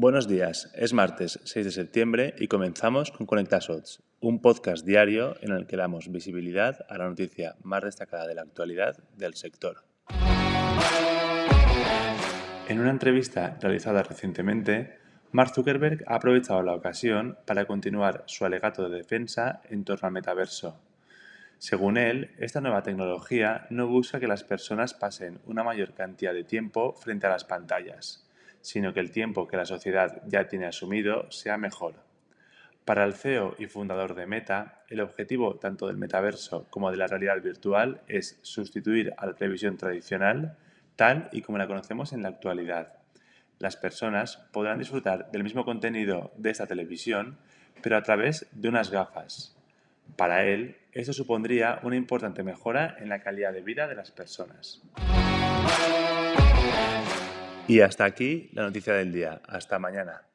Buenos días, es martes 6 de septiembre y comenzamos con Conectasots, un podcast diario en el que damos visibilidad a la noticia más destacada de la actualidad del sector. En una entrevista realizada recientemente, Mark Zuckerberg ha aprovechado la ocasión para continuar su alegato de defensa en torno al metaverso. Según él, esta nueva tecnología no busca que las personas pasen una mayor cantidad de tiempo frente a las pantallas, sino que el tiempo que la sociedad ya tiene asumido sea mejor. Para el CEO y fundador de Meta, el objetivo tanto del metaverso como de la realidad virtual es sustituir a la televisión tradicional tal y como la conocemos en la actualidad. Las personas podrán disfrutar del mismo contenido de esta televisión, pero a través de unas gafas. Para él, esto supondría una importante mejora en la calidad de vida de las personas. Y hasta aquí la noticia del día. Hasta mañana.